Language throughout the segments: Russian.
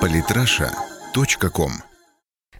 Политраша.ком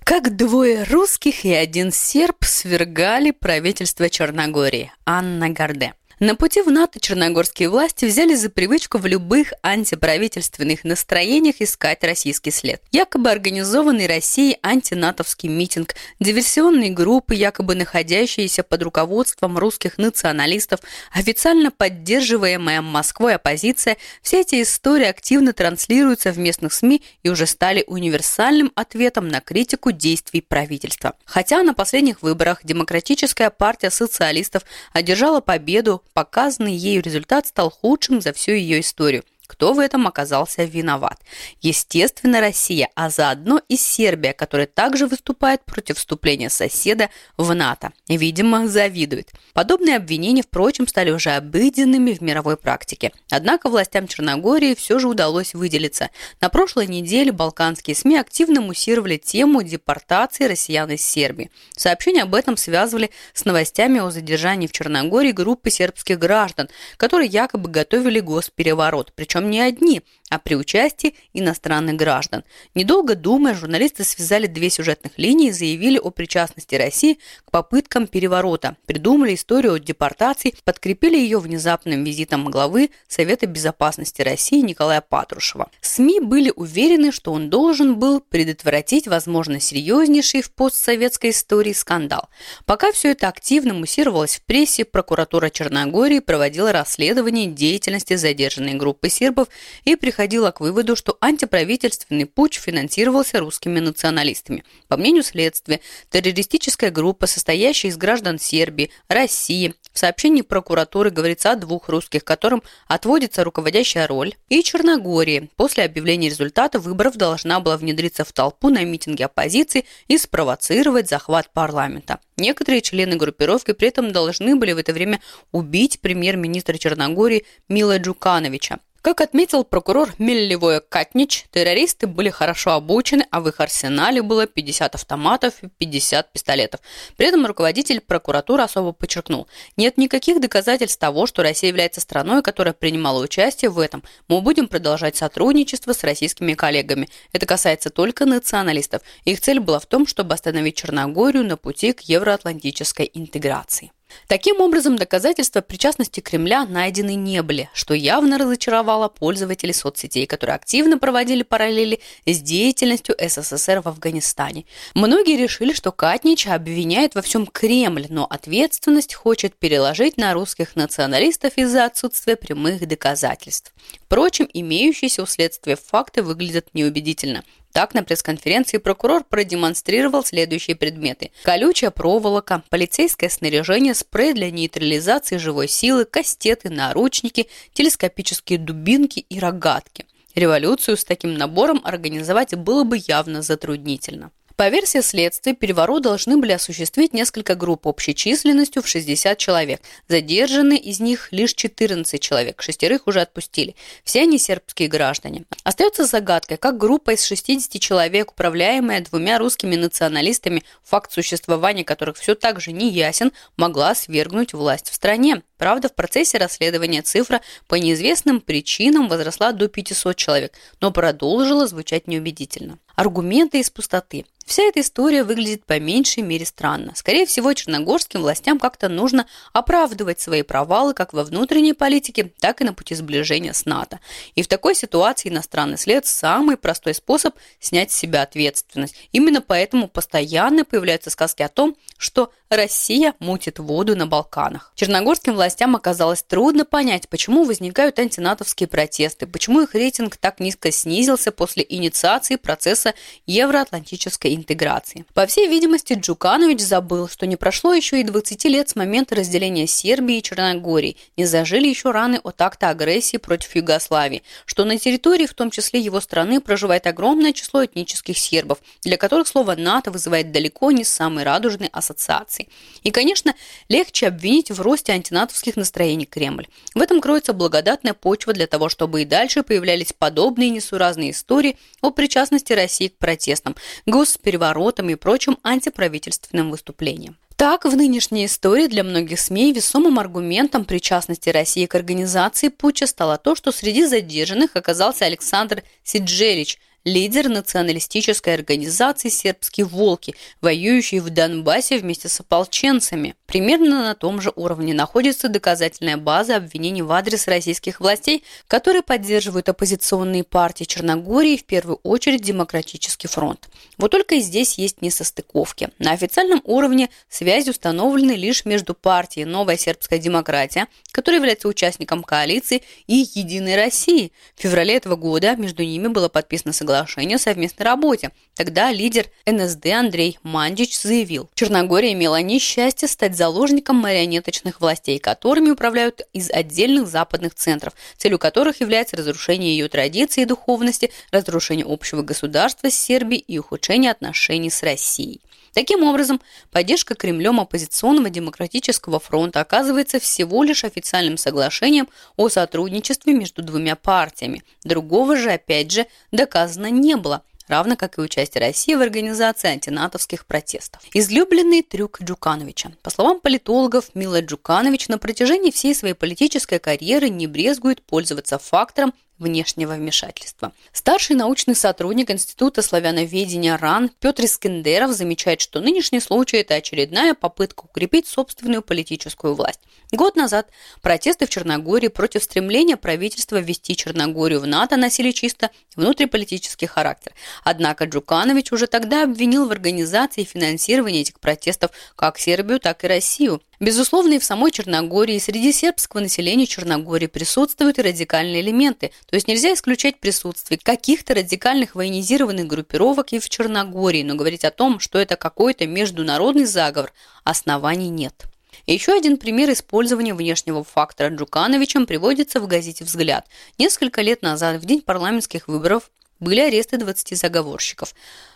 Как двое русских и один серб свергали правительство Черногории. Анна Гарде. На пути в НАТО черногорские власти взяли за привычку в любых антиправительственных настроениях искать российский след. Якобы организованный Россией антинатовский митинг, диверсионные группы, якобы находящиеся под руководством русских националистов, официально поддерживаемая Москвой оппозиция, все эти истории активно транслируются в местных СМИ и уже стали универсальным ответом на критику действий правительства. Хотя на последних выборах Демократическая партия социалистов одержала победу, показанный ею результат стал худшим за всю ее историю. Кто в этом оказался виноват? Естественно, Россия, а заодно и Сербия, которая также выступает против вступления соседа в НАТО. Видимо, завидует. Подобные обвинения, впрочем, стали уже обыденными в мировой практике. Однако властям Черногории все же удалось выделиться. На прошлой неделе балканские СМИ активно муссировали тему депортации россиян из Сербии. Сообщения об этом связывали с новостями о задержании в Черногории группы сербских граждан, которые якобы готовили госпереворот, причем причем не одни, а при участии иностранных граждан. Недолго думая, журналисты связали две сюжетных линии и заявили о причастности России к попыткам переворота, придумали историю о депортации, подкрепили ее внезапным визитом главы Совета безопасности России Николая Патрушева. СМИ были уверены, что он должен был предотвратить, возможно, серьезнейший в постсоветской истории скандал. Пока все это активно муссировалось в прессе, прокуратура Черногории проводила расследование деятельности задержанной группы сербов и приходила приходила к выводу, что антиправительственный путч финансировался русскими националистами. По мнению следствия, террористическая группа, состоящая из граждан Сербии, России, в сообщении прокуратуры говорится о двух русских, которым отводится руководящая роль, и Черногории. После объявления результата выборов должна была внедриться в толпу на митинге оппозиции и спровоцировать захват парламента. Некоторые члены группировки при этом должны были в это время убить премьер-министра Черногории Мила Джукановича. Как отметил прокурор Меллевой Катнич, террористы были хорошо обучены, а в их арсенале было 50 автоматов и 50 пистолетов. При этом руководитель прокуратуры особо подчеркнул, нет никаких доказательств того, что Россия является страной, которая принимала участие в этом. Мы будем продолжать сотрудничество с российскими коллегами. Это касается только националистов. Их цель была в том, чтобы остановить Черногорию на пути к евроатлантической интеграции. Таким образом, доказательства причастности Кремля найдены не были, что явно разочаровало пользователей соцсетей, которые активно проводили параллели с деятельностью СССР в Афганистане. Многие решили, что Катнич обвиняет во всем Кремль, но ответственность хочет переложить на русских националистов из-за отсутствия прямых доказательств. Впрочем, имеющиеся у следствия факты выглядят неубедительно – так, на пресс-конференции прокурор продемонстрировал следующие предметы. Колючая проволока, полицейское снаряжение, спрей для нейтрализации живой силы, кастеты, наручники, телескопические дубинки и рогатки. Революцию с таким набором организовать было бы явно затруднительно. По версии следствия, переворот должны были осуществить несколько групп общей численностью в 60 человек. Задержаны из них лишь 14 человек, шестерых уже отпустили. Все они сербские граждане. Остается загадкой, как группа из 60 человек, управляемая двумя русскими националистами, факт существования которых все так же не ясен, могла свергнуть власть в стране. Правда, в процессе расследования цифра по неизвестным причинам возросла до 500 человек, но продолжила звучать неубедительно. Аргументы из пустоты. Вся эта история выглядит по меньшей мере странно. Скорее всего, черногорским властям как-то нужно оправдывать свои провалы как во внутренней политике, так и на пути сближения с НАТО. И в такой ситуации иностранный след – самый простой способ снять с себя ответственность. Именно поэтому постоянно появляются сказки о том, что Россия мутит воду на Балканах. Черногорским властям оказалось трудно понять, почему возникают антинатовские протесты, почему их рейтинг так низко снизился после инициации процесса евроатлантической интеграции. По всей видимости, Джуканович забыл, что не прошло еще и 20 лет с момента разделения Сербии и Черногории, не зажили еще раны от акта агрессии против Югославии, что на территории, в том числе его страны, проживает огромное число этнических сербов, для которых слово НАТО вызывает далеко не самый радужный ассоциации. И, конечно, легче обвинить в росте антинатовских настроений Кремль. В этом кроется благодатная почва для того, чтобы и дальше появлялись подобные несуразные истории о причастности России к протестам, госпереворотам и прочим антиправительственным выступлениям. Так, в нынешней истории для многих СМИ весомым аргументом причастности России к организации путча стало то, что среди задержанных оказался Александр Сиджелич – лидер националистической организации «Сербские волки», воюющие в Донбассе вместе с ополченцами. Примерно на том же уровне находится доказательная база обвинений в адрес российских властей, которые поддерживают оппозиционные партии Черногории, в первую очередь Демократический фронт. Вот только здесь есть несостыковки. На официальном уровне связи установлены лишь между партией «Новая сербская демократия», которая является участником коалиции, и «Единой России». В феврале этого года между ними было подписано соглашение соглашению о совместной работе. Тогда лидер НСД Андрей Мандич заявил, Черногория имела несчастье стать заложником марионеточных властей, которыми управляют из отдельных западных центров, целью которых является разрушение ее традиций и духовности, разрушение общего государства с Сербией и ухудшение отношений с Россией. Таким образом, поддержка Кремлем оппозиционного демократического фронта оказывается всего лишь официальным соглашением о сотрудничестве между двумя партиями. Другого же, опять же, доказано не было – равно как и участие России в организации антинатовских протестов. Излюбленный трюк Джукановича. По словам политологов, Мила Джуканович на протяжении всей своей политической карьеры не брезгует пользоваться фактором внешнего вмешательства. Старший научный сотрудник Института славяноведения РАН Петр Искендеров замечает, что нынешний случай – это очередная попытка укрепить собственную политическую власть. Год назад протесты в Черногории против стремления правительства ввести Черногорию в НАТО носили чисто внутриполитический характер. Однако Джуканович уже тогда обвинил в организации и финансировании этих протестов как Сербию, так и Россию. Безусловно, и в самой Черногории, и среди сербского населения Черногории присутствуют и радикальные элементы, то есть нельзя исключать присутствие каких-то радикальных военизированных группировок и в Черногории, но говорить о том, что это какой-то международный заговор, оснований нет. еще один пример использования внешнего фактора Джукановичем приводится в газете «Взгляд». Несколько лет назад, в день парламентских выборов, были аресты 20 заговорщиков.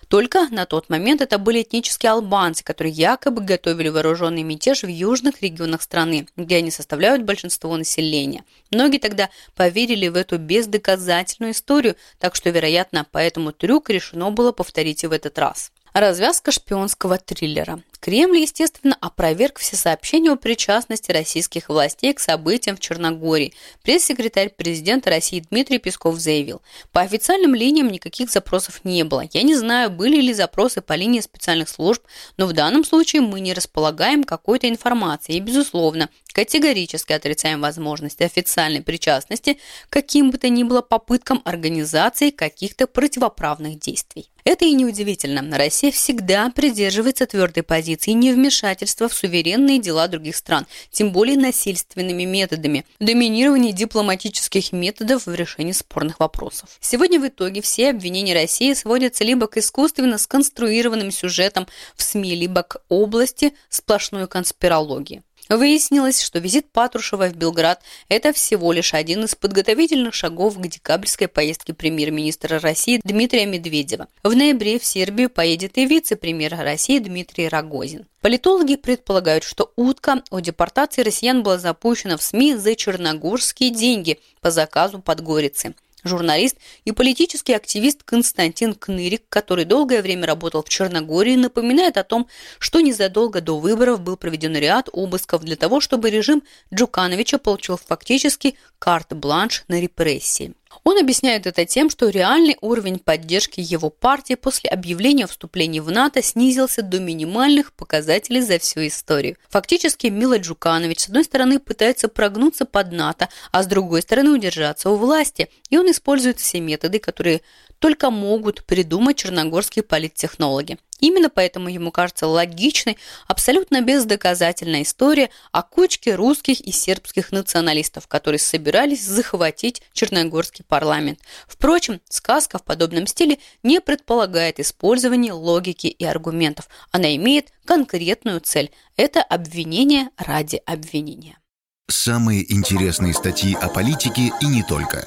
Только на тот момент это были этнические албанцы, которые якобы готовили вооруженный мятеж в южных регионах страны, где они составляют большинство населения. Многие тогда поверили в эту бездоказательную историю, так что, вероятно, по этому трюк решено было повторить и в этот раз. Развязка шпионского триллера. Кремль, естественно, опроверг все сообщения о причастности российских властей к событиям в Черногории. Пресс-секретарь президента России Дмитрий Песков заявил, по официальным линиям никаких запросов не было. Я не знаю, были ли запросы по линии специальных служб, но в данном случае мы не располагаем какой-то информацией. И, безусловно, категорически отрицаем возможность официальной причастности каким бы то ни было попыткам организации каких-то противоправных действий. Это и неудивительно. Россия всегда придерживается твердой позиции позиции невмешательства в суверенные дела других стран, тем более насильственными методами, доминирование дипломатических методов в решении спорных вопросов. Сегодня в итоге все обвинения России сводятся либо к искусственно сконструированным сюжетам в СМИ, либо к области сплошной конспирологии. Выяснилось, что визит Патрушева в Белград – это всего лишь один из подготовительных шагов к декабрьской поездке премьер-министра России Дмитрия Медведева. В ноябре в Сербию поедет и вице-премьер России Дмитрий Рогозин. Политологи предполагают, что утка о депортации россиян была запущена в СМИ за черногорские деньги по заказу Подгорицы. Журналист и политический активист Константин Кнырик, который долгое время работал в Черногории, напоминает о том, что незадолго до выборов был проведен ряд обысков для того, чтобы режим Джукановича получил фактически карт-бланш на репрессии. Он объясняет это тем, что реальный уровень поддержки его партии после объявления вступления в НАТО снизился до минимальных показателей за всю историю. Фактически Мила Джуканович с одной стороны пытается прогнуться под НАТО, а с другой стороны удержаться у власти, и он использует все методы, которые только могут придумать черногорские политтехнологи. Именно поэтому ему кажется логичной, абсолютно бездоказательная история о кучке русских и сербских националистов, которые собирались захватить Черногорский парламент. Впрочем, сказка в подобном стиле не предполагает использование логики и аргументов. Она имеет конкретную цель – это обвинение ради обвинения. Самые интересные статьи о политике и не только.